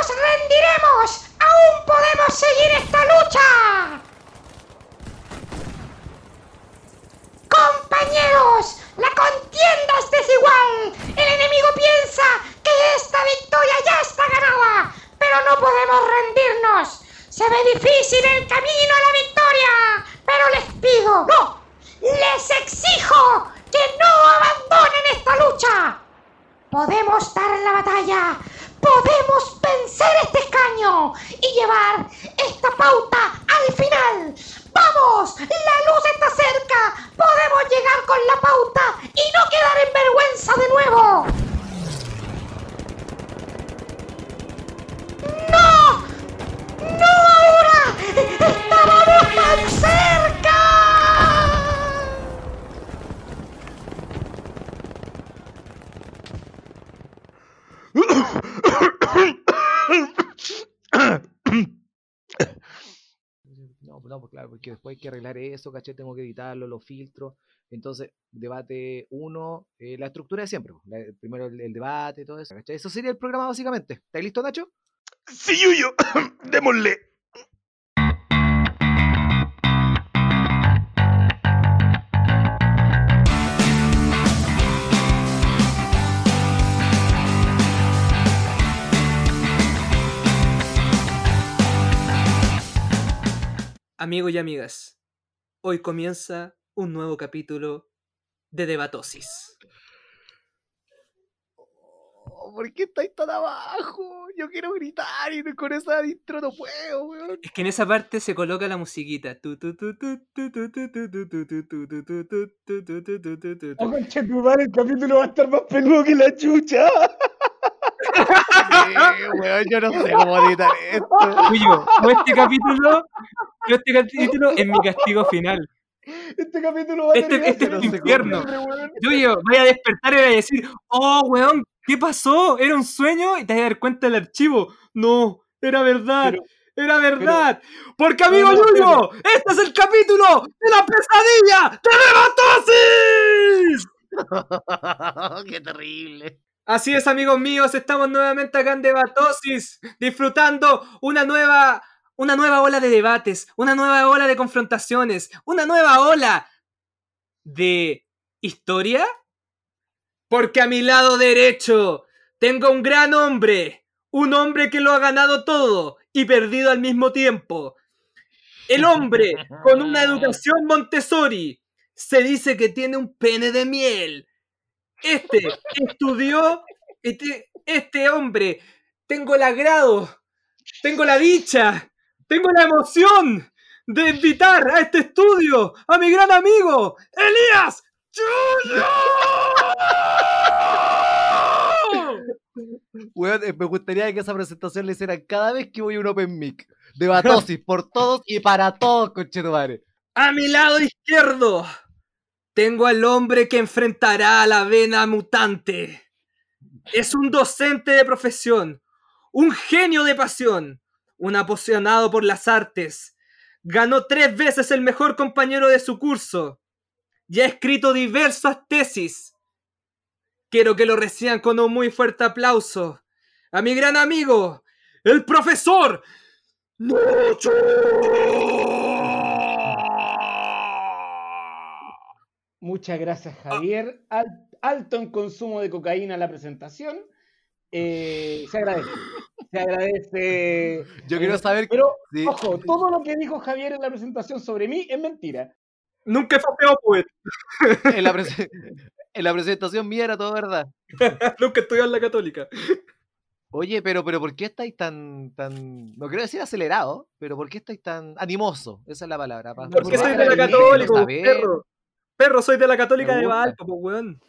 ¡No nos rendiremos! ¡Aún podemos seguir esta lucha! ¡Compañeros! ¡La contienda es desigual! ¡El enemigo piensa que esta victoria ya está ganada! ¡Pero no podemos rendirnos! ¡Se ve difícil el camino a la victoria! ¡Pero les pido, no! ¡Les exijo que no abandonen esta lucha! ¡Podemos dar la batalla! Podemos vencer este escaño y llevar esta pauta al final. ¡Vamos! ¡La luz está cerca! ¡Podemos llegar con la pauta y no quedar en vergüenza de porque después hay que arreglar eso, ¿cachai? Tengo que editarlo, los filtros. Entonces, debate uno, eh, la estructura de siempre. primero el, el debate, todo eso, ¿cachai? Eso sería el programa básicamente. ¿Estás listo, Nacho? Sí, Yuyo, démosle. Amigos y amigas, hoy comienza un nuevo capítulo de Debatosis. Oh, ¿Por qué estáis tan abajo? Yo quiero gritar y con esa intro no puedo, weón. Es que en esa parte se coloca la musiquita. Oh, concha, tu madre, el capítulo va a estar más peludo que la chucha. Weón, yo no sé cómo editar esto. Tuyo, como este capítulo, yo este capítulo es mi castigo final. Este capítulo va a Este- este es tu infierno. weón. Yo voy a despertar y voy a decir, oh, weón, ¿qué pasó? ¿Era un sueño? Y te vas a dar cuenta del archivo. No, era verdad. Pero- Era verdad. Porque, amigo No, no, Yuyo, este es el capítulo de la pesadilla de Debatosis. qué terrible. Así es, amigos míos, estamos nuevamente acá en Debatosis, disfrutando una nueva, una nueva ola de debates, una nueva ola de confrontaciones, una nueva ola de historia. Porque a mi lado derecho tengo un gran hombre, un hombre que lo ha ganado todo y perdido al mismo tiempo. El hombre con una educación Montessori se dice que tiene un pene de miel. Este estudió, este, este hombre, tengo el agrado, tengo la dicha, tengo la emoción de invitar a este estudio a mi gran amigo, Elías Chuyo. Eh, me gustaría que esa presentación la hicieran cada vez que voy a un Open Mic. Debatosis por todos y para todos, conchetumare. A mi lado izquierdo tengo al hombre que enfrentará a la vena mutante. Es un docente de profesión, un genio de pasión, un apasionado por las artes. Ganó tres veces el mejor compañero de su curso y ha escrito diversas tesis. Quiero que lo reciban con un muy fuerte aplauso a mi gran amigo, el profesor Nacho. Muchas gracias, Javier. Al- alto en consumo de cocaína la presentación. Eh, se agradece. Se agradece. Yo quiero Eh, saber. Pero, sí, ojo, todo lo que dijo Javier en la presentación sobre mí es mentira. Nunca he feo poet. en, la en la presentación mía era todo verdad. Nunca estudiado en la católica. Oye, pero, pero ¿por qué estáis tan, tan, no quiero decir acelerado, pero ¿por qué estáis tan animoso? Esa es la palabra. Porque pa- soy de la pues, saber. perro. Perro, soy de la católica de. Valpo, pues, weón.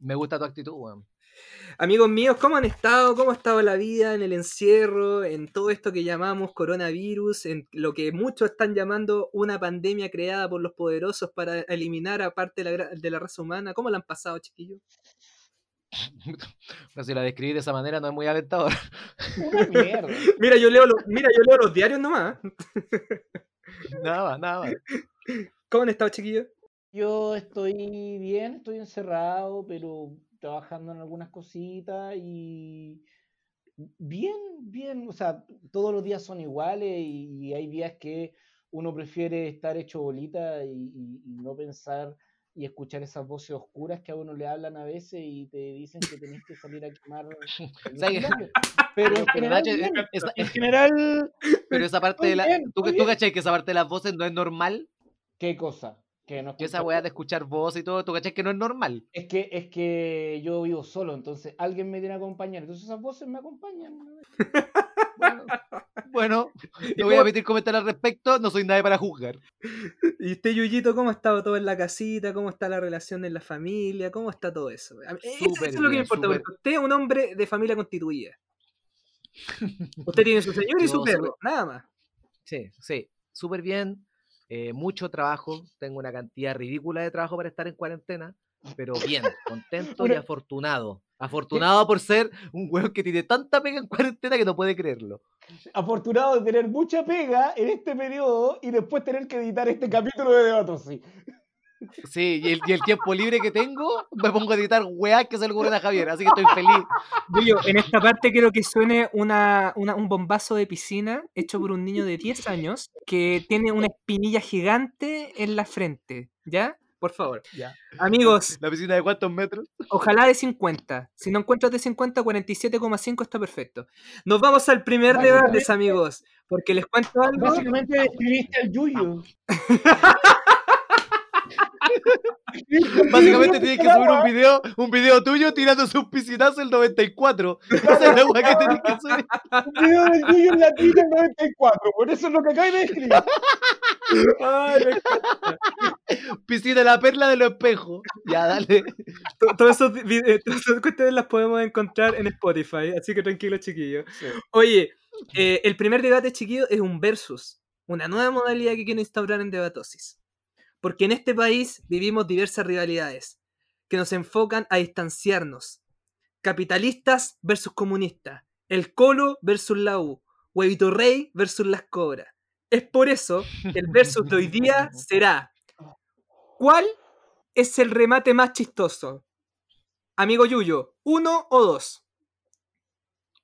Me gusta tu actitud, weón. Amigos míos, ¿cómo han estado? ¿Cómo ha estado la vida en el encierro, en todo esto que llamamos coronavirus, en lo que muchos están llamando una pandemia creada por los poderosos para eliminar a parte de la, gra- de la raza humana? ¿Cómo la han pasado, chiquillos? Pero si la describí de esa manera no es muy alentador. Una mierda. Mira, yo leo los, mira, yo leo los diarios nomás. nada más, nada más. ¿Cómo han estado, chiquillos? Yo estoy bien, estoy encerrado, pero trabajando en algunas cositas y Bien, bien, o sea, todos los días son iguales y, hay días que uno prefiere estar hecho bolita y, y- y no pensar y escuchar esas voces oscuras que a uno le hablan a veces y te dicen que tenés que salir a quemar. Pero en general, bien. esa- en general, pero esa parte de la. bien, ¿Tú, tú cachai que esa parte de las voces no es normal? ¿qué cosa? Que no esa weá de escuchar voz y todo, ¿tú cachai que no es normal? Es que, es que yo vivo solo, entonces alguien me tiene que acompañar. Entonces esas voces me acompañan. Bueno, bueno, ¿Y no voy a emitir comentarios al respecto, no soy nadie para juzgar. ¿Y usted, Yuyito, cómo ha estado todo en la casita? ¿Cómo está la relación en la familia? ¿Cómo está todo eso? Eso- es lo que me importa, porque usted es un hombre de familia constituida. Usted tiene su señor y su perro, nada más. Sí, sí, súper bien. Eh, mucho trabajo, tengo una cantidad ridícula de trabajo para estar en cuarentena, pero bien, contento y Una- afortunado. Afortunado por ser un weón que tiene tanta pega en cuarentena que no puede creerlo. Afortunado de tener mucha pega en este periodo y después tener que editar este capítulo de Debatos. Sí. Sí, y el, y el tiempo libre que tengo, me pongo a editar weá que se le ocurren a Javier, así que estoy feliz. Yuyo, en esta parte quiero que suene una, una- un bombazo de piscina hecho por un niño de 10 años que tiene una espinilla gigante en la frente. ¿Ya? Por favor. Ya. Amigos, ¿La piscina de cuántos metros? ojalá de 50. Si no encuentras de 50, 47,5 está perfecto. Nos vamos al primer Básicamente- debate, amigos. Porque les cuento algo. Básicamente describiste al Yuyo. Básicamente tienes que subir un video, un video tuyo tirándose un piscinazo el 94. Esa es la weá que tenés que subir. Un video del Yuyo en la tira en 94. Por eso es lo que acabas de describir. Ay, Piscina la perla de los espejos. Ya, dale. Eh, todas esas cuestiones las podemos encontrar en Spotify, así que tranquilos, chiquillos. Oye, eh, el primer debate, chiquillos, es un versus, una nueva modalidad que quiero instaurar en Debatosis. Porque en este país vivimos diversas rivalidades que nos enfocan a distanciarnos. Capitalistas versus comunistas, el Colo versus la U, Huevito Rey versus las Cobras. Es por eso que el versus de hoy día será ¿Cuál es el remate más chistoso? Amigo Yuyo, ¿uno o dos?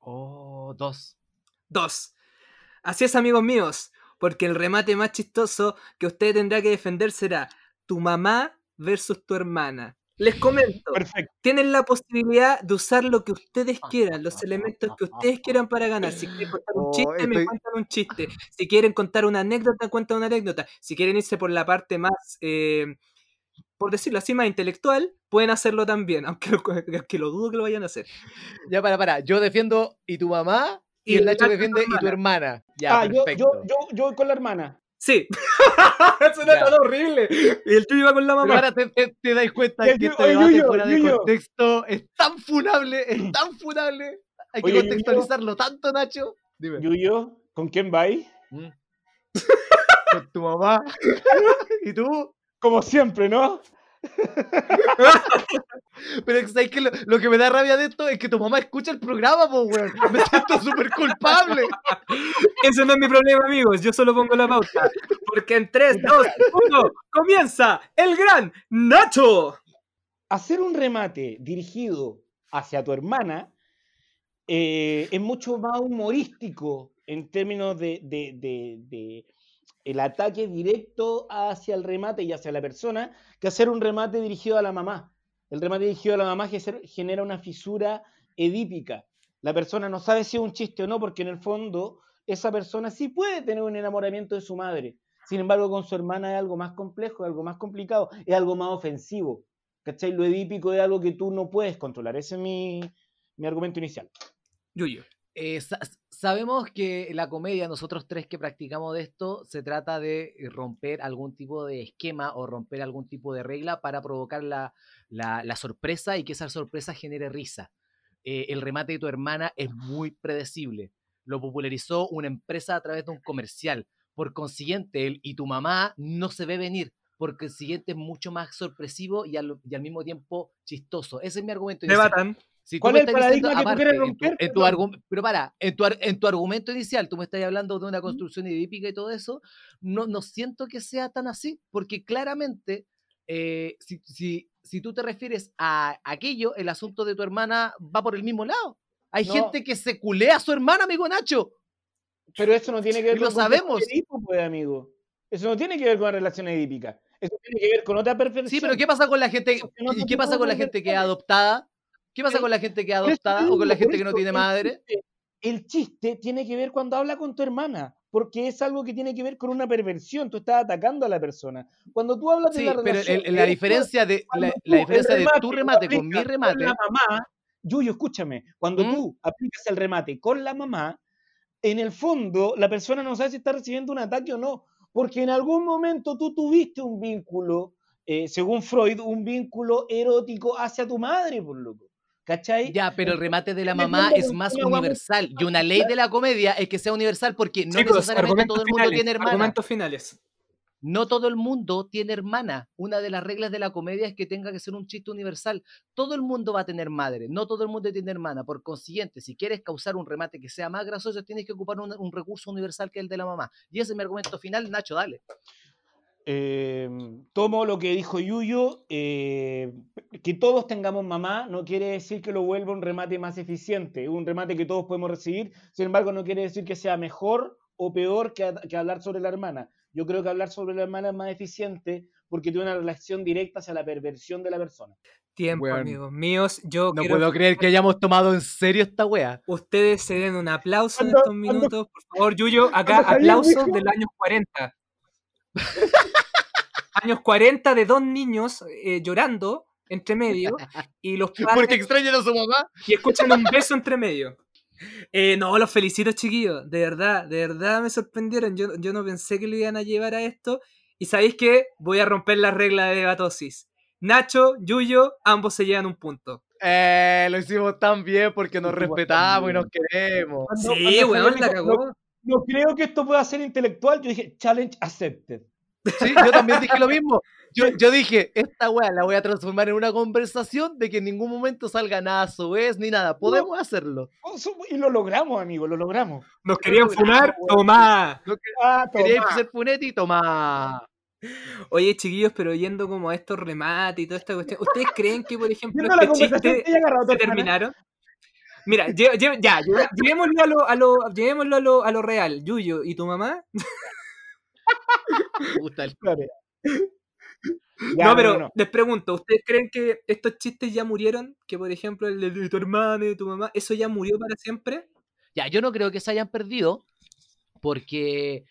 Oh, dos. Dos. Así es, amigos míos, porque el remate más chistoso que usted tendrá que defender será tu mamá versus tu hermana. Les comento, Perfecto. tienen la posibilidad de usar lo que ustedes quieran, los elementos que ustedes quieran para ganar. Si quieren contar un Oh, chiste, me cuentan un chiste. Si quieren contar una anécdota, cuentan una anécdota. Si quieren irse por la parte más, eh, por decirlo así, más intelectual, pueden hacerlo también, aunque aunque lo dudo que lo vayan a hacer. Ya, para, para. Yo defiendo y tu mamá y, Y el Nacho defiende y tu hermana. Ya, ah, yo, perfecto. yo, yo, yo voy con la hermana. Sí. Suena Ya. tan horrible. Y el tuyo iba con la Pero mamá. ahora te, te, te dais cuenta que este debate Yuyo, fuera de contexto es tan funable, es tan funable. Hay que Yuyo. contextualizarlo tanto, Nacho. Dime. Yuyo, ¿con quién vais? Mm. Con tu mamá. ¿Y tú? Como siempre, ¿no? Pero es que. Lo, lo que me da rabia de esto es que tu mamá escucha el programa, pues, weón. Me siento súper culpable. Ese no es mi problema, amigos. Yo solo pongo la pauta. Porque en 3, 2, 1, comienza el gran Nacho. Hacer un remate dirigido hacia tu hermana eh, es mucho más humorístico en términos de, de- de- de el ataque directo hacia el remate y hacia la persona que hacer un remate dirigido a la mamá. El remate dirigido a la mamá genera una fisura edípica. La persona no sabe si es un chiste o no, porque en el fondo esa persona sí puede tener un enamoramiento de su madre. Sin embargo, con su hermana es algo más complejo, es algo más complicado, es algo más ofensivo. ¿Cachai? Lo edípico es algo que tú no puedes controlar. Ese es mi, mi argumento inicial. Yuyo. Eh, sabemos que la comedia, nosotros tres que practicamos de esto, se trata de eh, romper algún tipo de esquema o romper algún tipo de regla para provocar la, la- la sorpresa y que esa sorpresa genere risa. Eh, el remate de tu hermana es muy predecible. Lo popularizó una empresa a través de un comercial. Por consiguiente, él y tu mamá no se ve venir. Por consiguiente, es mucho más sorpresivo y al, y al mismo tiempo chistoso. Ese es mi argumento. Debatan. Si ¿Cuál es el diciendo, paradigma que tú quieres en tu- romper, en tu pero para, en tu, ar- en tu argumento inicial, tú me estás hablando de una construcción edípica y todo eso, no, no siento que sea tan así, porque claramente, eh, si, si, si tú te refieres a aquello, el asunto de tu hermana va por el mismo lado. Hay No. gente que se culea a su hermana, amigo Nacho. Pero eso no tiene que ver Y lo con sabemos. Edipo, pues, amigo. Eso no tiene que ver con relaciones edípicas. Eso tiene que ver con otra perversión. Sí, pero ¿qué pasa con la gente? No ¿Y qué pasa con la gente que es adoptada? ¿Qué pasa con la gente que es adoptada o con la gente que no tiene el madre? El chiste tiene que ver cuando habla con tu hermana, porque es algo que tiene que ver con una perversión. Tú estás atacando a la persona. Cuando tú hablas de la pero relación, el- la esto- diferencia de la, la el diferencia de tu remate con mi remate. la mamá, Yuyo, escúchame, cuando ¿Mm? tú aplicas el remate con la mamá, en el fondo la persona no sabe si está recibiendo un ataque o no, porque en algún momento tú tuviste un vínculo, eh, según Freud, un vínculo erótico hacia tu madre, por loco. ¿Cachai? Ya, pero el remate de la mamá es más universal. Y una ley de la comedia es que sea universal porque no Chicos, necesariamente todo el mundo finales, tiene hermana. argumentos finales. No todo el mundo tiene hermana. Una de las reglas de la comedia es que tenga que ser un chiste universal. Todo el mundo va a tener madre, no todo el mundo tiene hermana. Por consiguiente, si quieres causar un remate que sea más gracioso, tienes que ocupar un, un recurso universal que es el de la mamá. Y ese es mi argumento final. Nacho, dale. Eh, tomo lo que dijo Yuyo, eh, que todos tengamos mamá no quiere decir que lo vuelva un remate más eficiente, un remate que todos podemos recibir, sin embargo no quiere decir que sea mejor o peor que, hablar sobre la hermana. Yo creo que hablar sobre la hermana es más eficiente porque tiene una relación directa hacia la perversión de la persona. Tiempo, amigos míos. Yo No quiero puedo creer que hayamos tomado en serio esta wea. ustedes se den un aplauso en estos minutos. Por favor, Yuyo, acá aplausos del año 40. años 40 de dos niños eh, llorando entre medio y los padres Porque extrañan a su mamá. y escuchan un beso entre medio. Eh, no, los felicito, chiquillos. De verdad, de verdad me sorprendieron. Yo, yo no pensé que lo iban a llevar a esto. Y sabéis qué? Voy a romper la regla de debatosis. Nacho, Yuyo, ambos se llevan un punto. Eh, lo hicimos tan bien porque nos respetamos y nos queremos. Cuando- Sí, cuando weón, la dijo, cagó. No, no creo que esto pueda ser intelectual, yo dije, challenge accepted. Sí, yo también dije lo mismo. Yo, yo dije, esta weá la voy a transformar en una conversación de que en ningún momento salga nada a su vez ni nada. Podemos hacerlo. Y lo logramos, amigo, lo logramos. Nos querían funar, tomá. Ah, Quería toma. ser Funetti, toma. Oye, chiquillos, pero yendo como a estos remates y toda esta cuestión, ¿ustedes creen que, por ejemplo, este chiste que se terminaron? Mira, lle- lle- ya, lle- llevémoslo a lo, a lo, llevémoslo a lo, a lo real. Yuyo, ¿y tu mamá? Puta el-. Ya, no, pero no. les pregunto, ¿ustedes creen que estos chistes ya murieron? Que, por ejemplo, el de- tu hermana y de tu mamá, ¿eso ya murió para siempre? Ya, yo no creo que se hayan perdido porque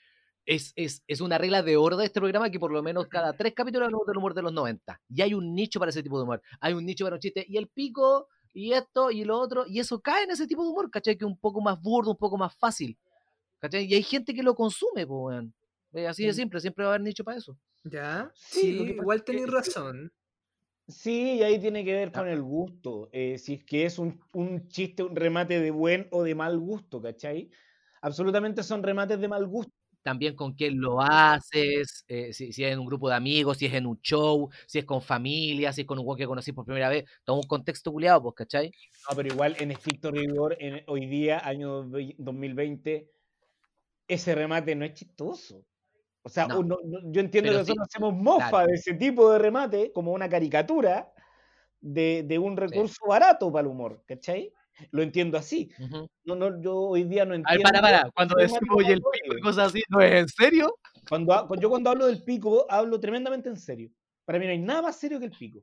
es, es, es una regla de oro de este programa que por lo menos cada tres capítulos hablamos del humor de los 90. Y hay un nicho para ese tipo de humor. Hay un nicho para un chiste. Y el pico, y esto, y lo otro. Y eso cae en ese tipo de humor, ¿cachai? Que es un poco más burdo, un poco más fácil. ¿Cachai? Y hay gente que lo consume, pues, weón. Eh, Así de simple, siempre va a haber nicho para eso. Ya, Sí, igual tenéis razón. Sí, y ahí tiene que ver Ah. con el gusto. eh, si es que es un, un chiste, un remate de buen o de mal gusto, ¿cachai? Absolutamente son remates de mal gusto. También con quién lo haces, eh, si, si es en un grupo de amigos, si es en un show, si es con familia, si es con un weón que conocí por primera vez. Todo un contexto culiado, pues, ¿cachai? No, pero igual en estricto rigor, en, hoy día, año vei- 2020, ese remate no es chistoso. O sea, No, uno- no- yo entiendo que sí, nosotros hacemos mofa claro. de ese tipo de remate como una caricatura de, de un recurso barato para el humor, ¿cachai? Lo entiendo así. Ujú. No, no, yo hoy día no A entiendo. ver, para, para. Cuando decimos oye el pico y cosas así, ¿no es en serio? Cuando, yo cuando hablo del pico, hablo tremendamente en serio. Para mí no hay nada más serio que el pico.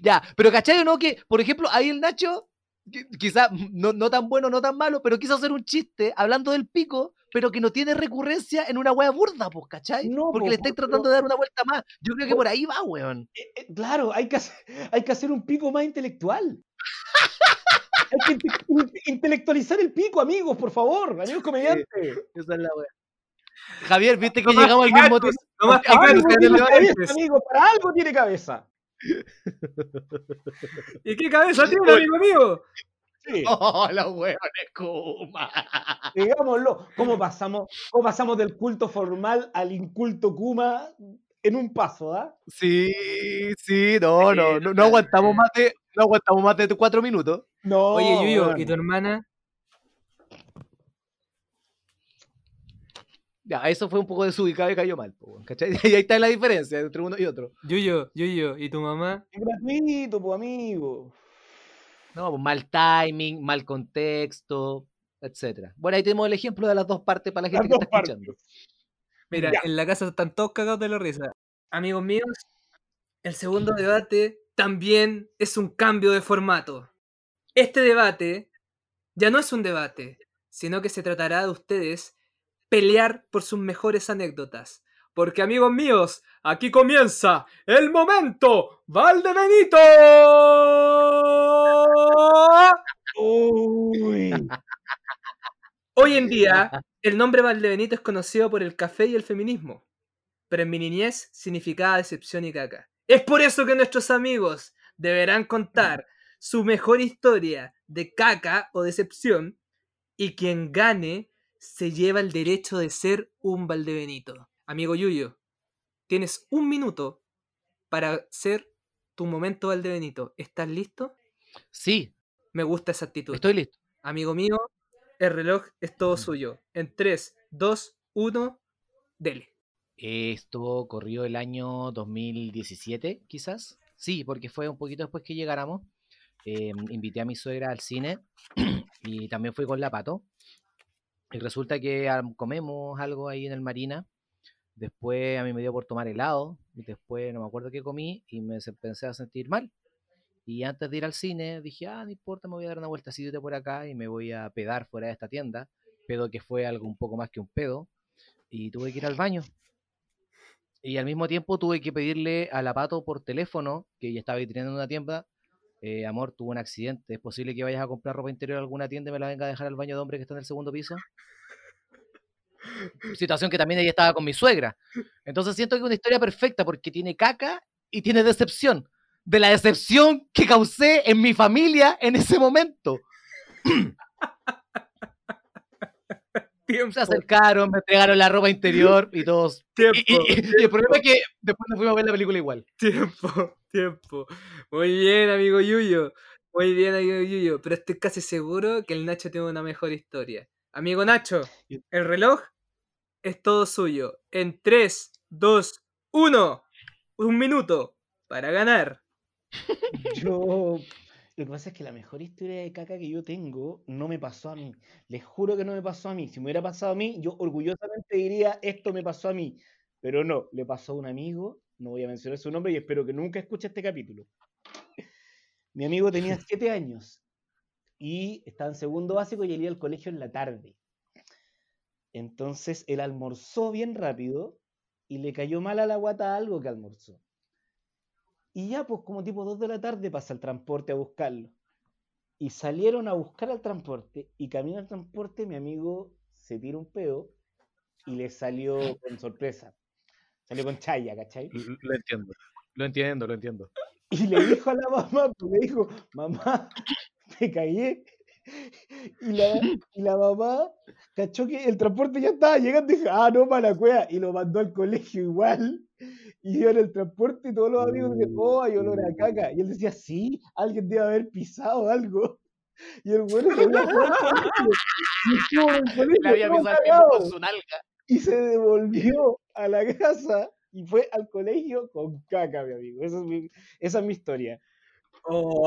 Ya, pero ¿cachai o no? Que, por ejemplo, ahí el Nacho, quizás no, no tan bueno, no tan malo, pero quiso hacer un chiste hablando del pico, pero que no tiene recurrencia en una wea burda, pues, ¿cachai? No, Porque po, le estáis tratando de dar una vuelta más. Yo creo que po- por ahí va, weón. Eh, eh, claro, hay que, hacer, hay que hacer un pico más intelectual. hay que inte- in- intelectualizar el pico, amigos, por favor, amigos comediantes. Esa es la wea. Javier, viste que No llegamos al mismo tiempo. no Algo tiene cabeza, amigo, para algo tiene cabeza. ¿Y qué cabeza tiene, amigo mío? Sí, Oh, los hueones Kuma. digámoslo. ¿Cómo pasamos, ¿Cómo pasamos del culto formal al inculto Kuma en un paso, ah? Sí, sí, no, no, no, no aguantamos más de, no aguantamos más de cuatro minutos. No. Oye, Yuyo, weón. ¿y tu hermana? Ya, eso fue un poco desubicado y cayó mal, ¿cachai? Y ahí está la diferencia entre uno y otro. Yuyo, Yuyo, ¿y tu mamá? Es gratuito, pues, amigo. No, pues, mal timing, mal contexto, etcétera. Bueno, ahí tenemos el ejemplo de las dos partes para la gente Las que está partes. escuchando. Mira, Ya. en la casa están todos cagados de la risa. Amigos míos, el segundo debate también es un cambio de formato. Este debate ya no es un debate, sino que se tratará de ustedes pelear por sus mejores anécdotas. Porque amigos míos, aquí comienza el momento Valdebenito. Uy. Hoy en día, el nombre Valdebenito es conocido por el café y el feminismo, pero en mi niñez significaba decepción y caca. Es por eso que nuestros amigos deberán contar su mejor historia de caca o decepción y quien gane se lleva el derecho de ser un Valdebenito. Amigo Yuyo, tienes un minuto para hacer tu momento Valdebenito. ¿Estás listo? Sí, Me gusta esa actitud. estoy listo. Amigo mío, el reloj es todo suyo. En 3, 2, 1, dele. Esto corrió el año 2017, quizás. Sí, porque fue un poquito después que llegáramos. Eh, invité a mi suegra al cine y también fui con la pato. Y resulta que comemos algo ahí en el Marina. Después a mí me dio por tomar helado. Y después no me acuerdo qué comí y me empecé a sentir mal. Y antes de ir al cine dije, ah, no importa, me voy a dar una vueltacita por acá y me voy a pedar fuera de esta tienda. Pedo que fue algo un poco más que un pedo. Y tuve que ir al baño. Y al mismo tiempo tuve que pedirle a la pato por teléfono, que ella estaba en una tienda, eh, amor, tuvo un accidente, ¿es posible que vayas a comprar ropa interior a alguna tienda y me la venga a dejar al baño de hombre que está en el segundo piso? Situación que también ella estaba con mi suegra. Entonces siento que es una historia perfecta porque tiene caca y tiene decepción. De la decepción que causé en mi familia en ese momento. Tiempo, Se acercaron, me entregaron la ropa interior y todos. tiempo, Y, y- y- y el problema es que después nos fuimos a ver la película igual. tiempo, tiempo. Muy bien, amigo Yuyo. Muy bien, amigo Yuyo. Pero estoy casi seguro que el Nacho tiene una mejor historia. Amigo Nacho, el reloj es todo suyo. En 3, 2, 1. Un minuto para ganar. Yo. Lo que pasa es que la mejor historia de caca que yo tengo no me pasó a mí. Les juro que no me pasó a mí. Si me hubiera pasado a mí, yo orgullosamente diría esto me pasó a mí. Pero no, le pasó a un amigo. No voy a mencionar su nombre y espero que nunca escuche este capítulo. Mi amigo tenía siete años y estaba en segundo básico y él iba al colegio en la tarde. Entonces él almorzó bien rápido y le cayó mal a la guata algo que almorzó. Y ya, pues como tipo 2 de la tarde pasa el transporte a buscarlo. Y salieron a buscar al transporte y camino al transporte mi amigo se tira un pedo y le salió con sorpresa. Salió con chaya, ¿cachai? Lo entiendo. Lo entiendo, lo entiendo. Y le dijo a la mamá, pues, le dijo, mamá, me caí. Y la, y la mamá cachó que el transporte ya estaba llegando y dijo, ah, no, para la cueva. Y lo mandó al colegio igual. Y iba en el transporte y todos los amigos decían, oh, hay olor a caca. Y él decía, sí, alguien debe haber pisado algo. Y el bueno se había. Y se devolvió a la casa y fue al colegio con caca, mi amigo. Esa es mi, esa es mi historia.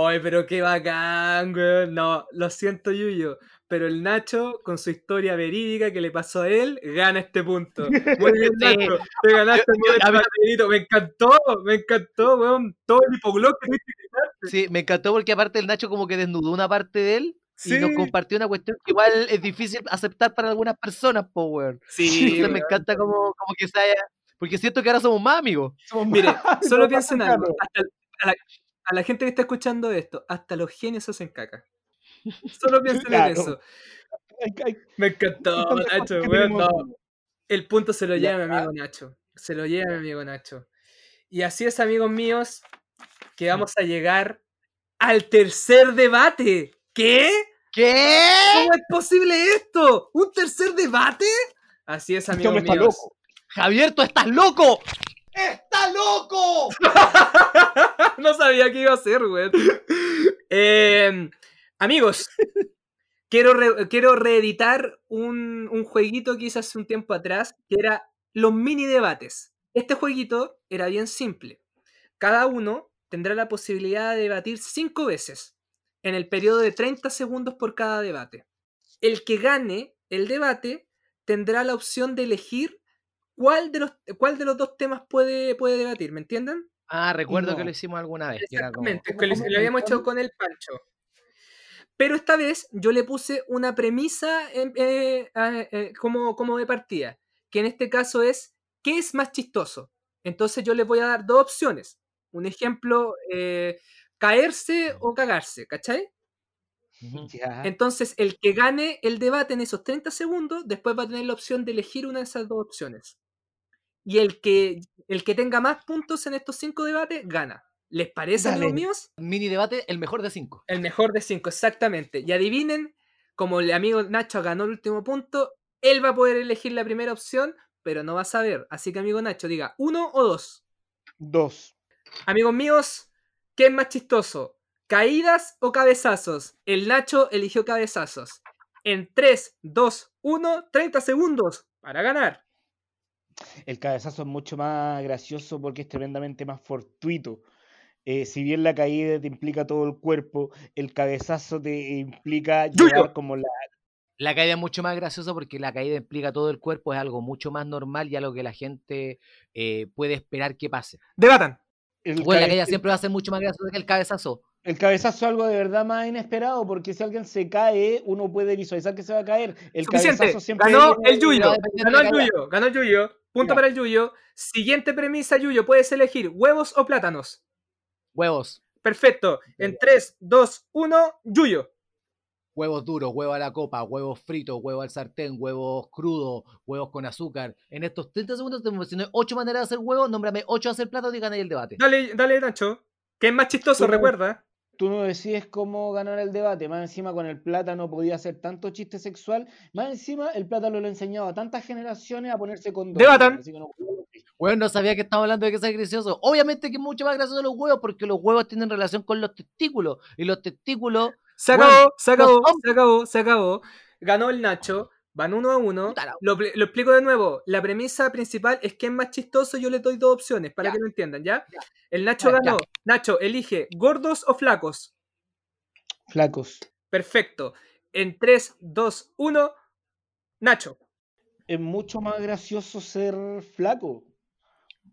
¡Ay, pero qué bacán, weón! No, lo siento, Yuyo. Pero el Nacho, con su historia verídica que le pasó a él, gana este punto. Muy bien. Nacho. Te ganaste el Yo- yo- momento Valdebenito. Me encantó, me encantó, weón. Todo el hipoglós que tuviste que. Sí, me encantó porque aparte el Nacho como que desnudó una parte de él Sí, y nos compartió una cuestión que igual es difícil aceptar para algunas personas, po, weón. sí, Entonces me encanta como, como que se haya... Porque siento que ahora somos más amigos. Somos Mire, más- solo no piensen algo. Hasta el- la, a la gente que está escuchando esto, hasta los genios hacen caca. Solo piensen Claro. en eso. Me encantó, Nacho, cosas que weón. tenemos No, en el punto se lo lleva mi amigo Nacho. Se lo lleva mi amigo Nacho. Y así es, amigos míos, que vamos a llegar al tercer debate. ¿Qué? ¿Qué? ¿Cómo es posible esto? ¿Un tercer debate? Así es, Este amigos hombre está míos. loco. Javier, tú estás loco. ¡Está loco! no sabía qué iba a hacer, güey. Eh, amigos, quiero, quiero reeditar un, un jueguito que hice hace un tiempo atrás, que era los mini debates. Este jueguito era bien simple. Cada uno tendrá la posibilidad de debatir cinco veces. en el periodo de 30 segundos por cada debate. El que gane el debate tendrá la opción de elegir cuál de los, cuál de los dos temas puede, puede debatir, ¿me entienden? Ah, recuerdo que lo hicimos alguna vez. que era como- Exactamente, ¿cómo- que lo, habíamos hecho con el Pancho. Pero esta vez yo le puse una premisa eh, a- eh, como, como de partida, que en este caso es, ¿qué es más chistoso? Entonces yo les voy a dar dos opciones. Un ejemplo, eh, caerse o cagarse, ¿cachai? Entonces el que gane el debate en esos 30 segundos, después va a tener la opción de elegir una de esas dos opciones. Y el que, el que tenga más puntos en estos cinco debates, gana. ¿Les parece, amigos Dale. míos? Mini debate, el mejor de cinco. El mejor de cinco, exactamente. Y adivinen, como el amigo Nacho ganó el último punto, él va a poder elegir la primera opción, pero no va a saber. Así que, amigo Nacho, diga uno o dos. Dos. Amigos míos, ¿qué es más chistoso? ¿Caídas o cabezazos? El Nacho eligió cabezazos. En 3, 2, 1, 30 segundos para ganar. El cabezazo es mucho más gracioso porque es tremendamente más fortuito. Eh, si bien la caída te implica todo el cuerpo, el cabezazo te implica Yuyo. llevar como la... La caída es mucho más graciosa porque la caída implica todo el cuerpo, es algo mucho más normal y algo que la gente eh, puede esperar que pase. Debatan. El, Bueno, la caída siempre va a ser mucho más graciosa que el cabezazo. El cabezazo es algo de verdad más inesperado porque si alguien se cae, uno puede visualizar que se va a caer. El Suficiente. cabezazo siempre Ganó el Yuyo. a Ganó el. Yuyo. Ganó el Yuyo. Punto Ya. para el Yuyo. Siguiente premisa, Yuyo. Puedes elegir huevos o plátanos. Huevos. Perfecto. En 3, 2, 1, Yuyo. Huevos duros, huevo a la copa, huevos fritos, huevo al sartén, huevos crudos, huevos con azúcar. En estos 30 segundos te mencioné 8 maneras de hacer huevos, nómbrame 8 de hacer platos y gané el debate. Dale, dale, Nacho. Que es más chistoso, no- recuerda. Tú no decides cómo ganar el debate. Más encima con el plátano podía hacer tanto chiste sexual. Más encima el plátano lo ha enseñado a tantas generaciones a ponerse con Debatan. Así que no- Huevos, no sabía que estaba hablando de que sea gracioso. Obviamente que es mucho más gracioso los huevos porque los huevos tienen relación con los testículos. Y los testículos. Se acabó, Bueno, se acabó, se acabó, se acabó. Ganó el Nacho. Van uno a uno. Lo, lo explico de nuevo. La premisa principal es que es más chistoso. Yo les doy dos opciones para Ya. que lo entiendan, ¿ya? El Nacho Ya, ya. ganó. Nacho, elige gordos o flacos. Flacos. Perfecto. En 3, 2, 1, Nacho. Es mucho más gracioso ser flaco.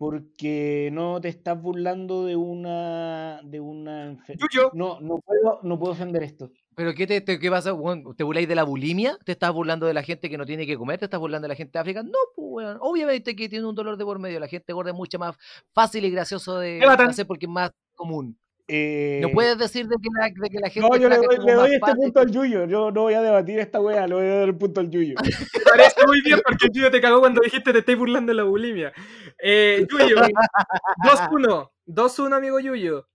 Porque no te estás burlando de una de una enfermedad. No, no puedo, no puedo ofender esto. ¿Pero qué, te, te- qué pasa? weón? ¿Te burláis de la bulimia? ¿Te estás burlando de la gente que no tiene que comer? ¿Te estás burlando de la gente de África? No, pues, weón. Obviamente que tiene un dolor de por medio. La gente gorda es mucho más fácil y gracioso de hacer porque es más común. Eh, No puedes decir de que la, de que la gente No, yo le doy, le doy este fácil. punto al Yuyo. Yo no voy a debatir esta wea, le voy a dar el punto al Yuyo. Parece muy bien porque el Yuyo te cagó cuando dijiste te estáis burlando de la bulimia. Eh, Yuyo, 2-1. 2-1, amigo Yuyo.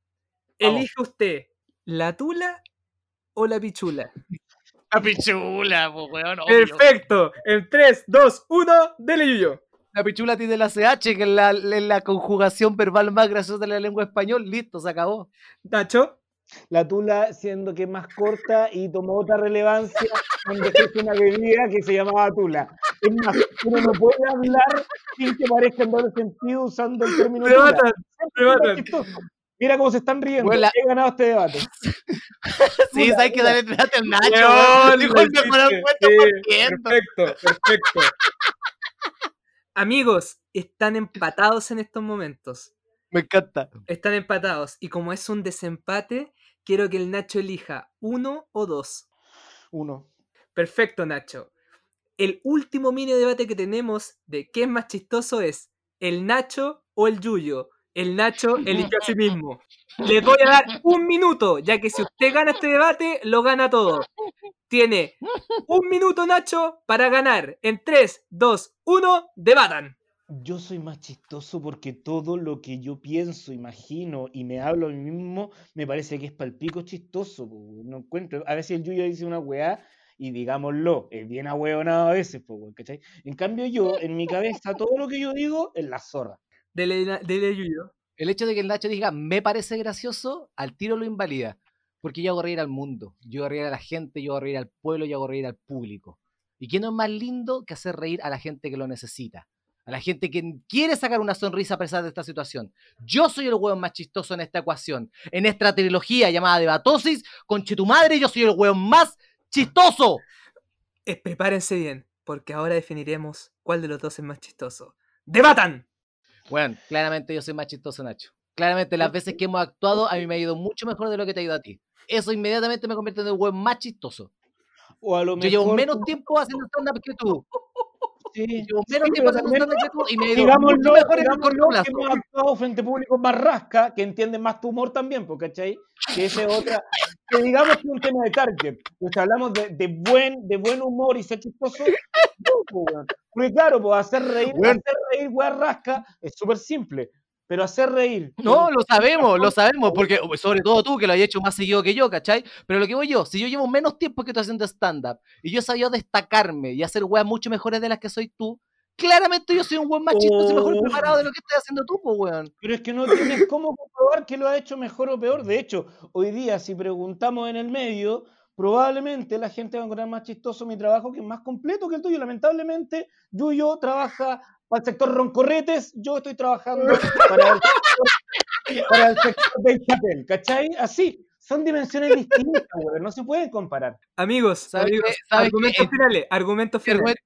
Vamos. Elige usted la tula o la pichula. La pichula, pues, weón. obvio. Perfecto. En 3, 2, 1, dele Yuyo. La pichula tiene la CH, que es la, la conjugación verbal más graciosa de la lengua español. Listo, se acabó. Nacho. La tula siendo que es más corta y tomó otra relevancia cuando se una bebida que se llamaba tula. Es más, uno no puede hablar sin que parezca en doble sentido usando el término tula. matan. Mira cómo se están riendo. Bueno, la- He ganado este debate. Sí, sabes que dale trate al Nacho. Dijo el mejor hiciste. argumento Sí, por ciento. Perfecto, perfecto. Amigos, están empatados en estos momentos. Me encanta. Están empatados. Y como es un desempate, quiero que el Nacho elija uno o dos. Uno. Perfecto, Nacho. El último mini debate que tenemos de qué es más chistoso es el Nacho o el Yuyo. El Nacho eligió a sí mismo. Les voy a dar un minuto, ya que si usted gana este debate, lo gana todo. Tiene un minuto, Nacho, para ganar. En 3, 2, 1, debatan. Yo soy más chistoso porque todo lo que yo pienso, imagino y me hablo a mí mismo, me parece que es palpico chistoso. No encuentro. A veces el Yuyo dice una weá y digámoslo, es bien ahueonado a veces, ¿cachai? En cambio yo, en mi cabeza, todo lo que yo digo es la zorra. Na- dele Yuyo. El hecho de que el Nacho diga me parece gracioso, al tiro lo invalida. Porque yo hago reír al mundo, yo hago reír a la gente, yo hago reír al pueblo, yo hago reír al público. ¿Y qué no es más lindo que hacer reír a la gente que lo necesita? a la gente que quiere sacar una sonrisa a pesar de esta situación. Yo soy el hueón más chistoso en esta ecuación. En esta trilogía llamada Debatosis, con tu madre, yo soy el hueón más chistoso. Eh, prepárense bien, porque ahora definiremos cuál de los dos es más chistoso. ¡Debatan! Bueno, claramente yo soy más chistoso, Nacho. Claramente las veces que hemos actuado, a mí me ha ido mucho mejor de lo que te ha ido a ti. Eso inmediatamente me convierte en el hueón más chistoso. O a lo Yo mejor. llevo menos tiempo haciendo stand-up que tú. Sí. Llevo menos Sí, tiempo pero haciendo también- y me Digámoslo, mucho mejor corto que hemos actuado frente a público más rasca, que entienden más tu humor también, pues, ¿cachai? Que ese es otra. Que digamos que es un tema de target. Pues si hablamos de, de buen, de buen humor y ser chistoso, no, pues. Porque claro, pues hacer reír, Weón. hacer reír, weón, rasca, es súper simple. Pero hacer reír. No, lo sabemos, lo sabemos, porque sobre todo tú que lo has hecho más seguido que yo, ¿cachai? Pero lo que voy yo, si yo llevo menos tiempo que tú haciendo stand-up y yo he sabido destacarme y hacer weas mucho mejores de las que soy tú, claramente yo soy un weón más chistoso y mejor Oh. preparado de lo que estás haciendo tú, pues weón. Pero es que no tienes cómo comprobar que lo ha hecho mejor o peor. De hecho, hoy día, si preguntamos en el medio, probablemente la gente va a encontrar más chistoso mi trabajo, que es más completo que el tuyo. Lamentablemente, Yuyo trabaja para el sector Roncorretes, yo estoy trabajando para el sector, para el sector del Chapel, ¿cachai? Así, son dimensiones distintas, güey, no se pueden comparar. Amigos, ¿Sabes amigos, argumentos finales, argumentos finales. argumento,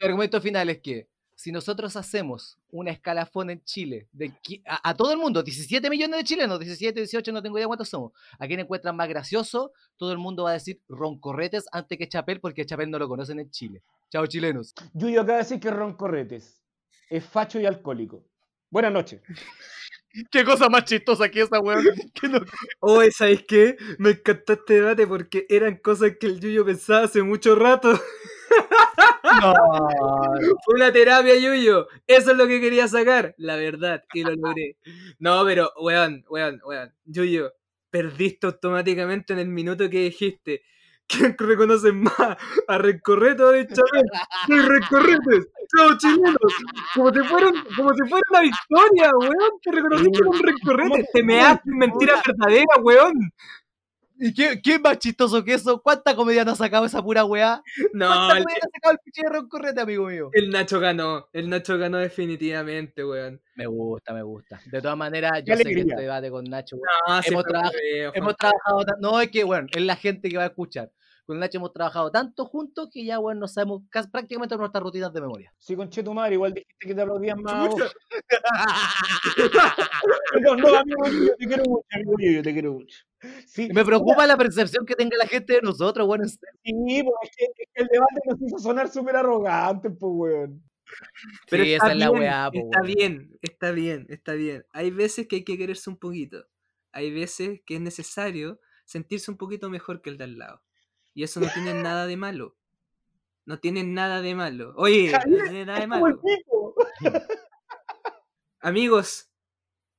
mi argumento final es que si nosotros hacemos una escalafón en Chile de qui- a, a todo el mundo, 17 millones de chilenos, 17, 18, no tengo idea cuántos somos, a quien encuentran más gracioso, todo el mundo va a decir roncorretes antes que Chapel porque Chapel no lo conocen en Chile. Chao chilenos. Yuyo acaba de decir que Roncorretes es facho y alcohólico. Buenas noches. Qué cosa más chistosa que esa, weón. No- Oye, ¿sabéis qué? Me encantó este debate porque eran cosas que el Yuyo pensaba hace mucho rato. Fue una terapia, Yuyo. Eso es lo que quería sacar, la verdad, y lo logré. No, pero, weón, weón, weón. Yuyo, perdiste automáticamente en el minuto que dijiste. ¿Quién reconoce más? ¿A Rencorrete o a Chapel? ¡Soy Rencorretes! ¡Chao, chilenos! Como si fuera, un- como si fuera una victoria, weón. Te reconociste como un Rencorrete. Te me haces mentira verdadera, weón. ¿Y qué, qué más chistoso que eso? ¿Cuánta comedia nos ha sacado esa pura weá? No, ¿Cuánta el, comedia nos ha sacado el pinche de roncorrete, amigo mío? el Nacho ganó. El Nacho ganó definitivamente, weón. Me gusta, me gusta. De todas maneras, yo sé que este debate con Nacho, weón, No, sí Hemos feo, fue hemos trabajado, no es que, bueno, es la gente que va a escuchar. Con Nacho hemos trabajado tanto juntos que ya, bueno, nos sabemos casi- prácticamente nuestras rutinas de memoria. Sí, con tu madre, igual dijiste que te aplaudían más. Perdón, no, amigo, yo te quiero mucho, amigo, yo te quiero mucho. Sí, Me preocupa la percepción que tenga la gente de nosotros, bueno, sí, pues, es que, es que el debate nos hizo sonar súper arrogantes, pues, weón. Pero Sí, está esa es la bien, weá, po, Está weón. bien, está bien, está bien. Hay veces que hay que quererse un poquito. Hay veces que es necesario sentirse un poquito mejor que el de al lado. Y eso no tiene nada de malo. No tiene nada de malo. Oye, no tiene nada de malo. Amigos,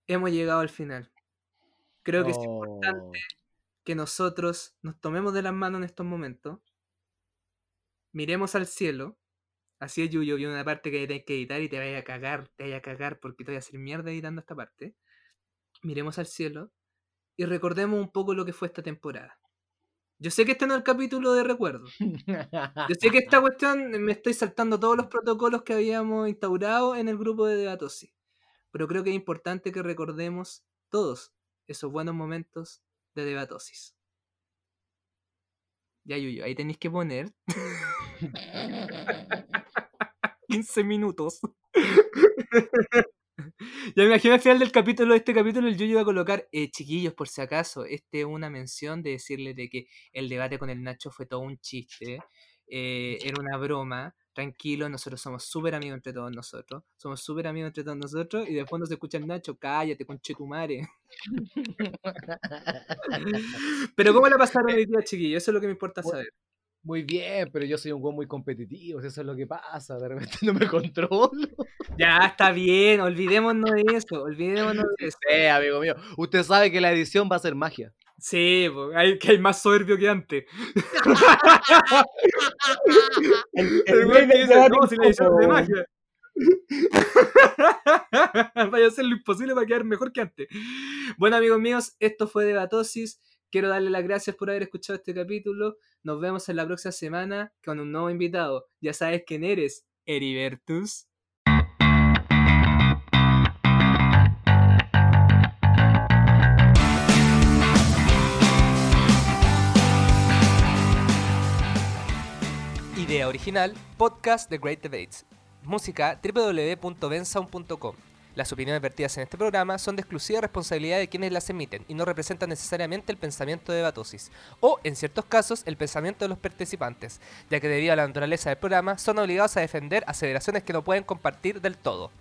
hemos llegado al final. Creo que es Oh. importante que nosotros nos tomemos de las manos en estos momentos, miremos al cielo, así es Yuyo, viene una parte que hay que editar y te vaya a cagar, te vaya a cagar porque te voy a hacer mierda editando esta parte. Miremos al cielo y recordemos un poco lo que fue esta temporada. Yo sé que este no es el capítulo de recuerdo. Yo sé que esta cuestión me estoy saltando todos los protocolos que habíamos instaurado en el grupo de Debatosi. Pero creo que es importante que recordemos todos esos buenos momentos de Debatosis. Ya, Yuyo, ahí tenéis que poner 15 minutos. ya me imagino al final del capítulo, de este capítulo, el Yuyo va a colocar, eh, chiquillos, por si acaso, este es una mención de decirles de que el debate con el Nacho fue todo un chiste, eh, era una broma, tranquilo, nosotros somos súper amigos entre todos nosotros, somos súper amigos entre todos nosotros, y de fondo se escucha el Nacho, cállate, conchetumare. Pero ¿cómo la pasaron hoy día, chiquillos? Eso es lo que me importa saber. Muy bien, pero yo soy un güey muy competitivo, eso es lo que pasa, de repente no me controlo. Ya, está bien, olvidémonos de eso, olvidémonos de eso. Sí, amigo mío, usted sabe que la edición va a ser magia. Sí, hay, que hay más soberbio que antes. El, El el güey que dice, no, si la edición de magia. Vaya a hacer lo imposible para quedar mejor que antes. Bueno, amigos míos, esto fue Debatosis. Quiero darle las gracias por haber escuchado este capítulo. Nos vemos en la próxima semana con un nuevo invitado. Ya sabes quién eres, Heribertus. Original, podcast The Great Debates. Música www.bensound.com. Las opiniones vertidas en este programa son de exclusiva responsabilidad de quienes las emiten y no representan necesariamente el pensamiento de Batosis, o, en ciertos casos, el pensamiento de los participantes, ya que debido a la naturaleza del programa son obligados a defender aseveraciones que no pueden compartir del todo.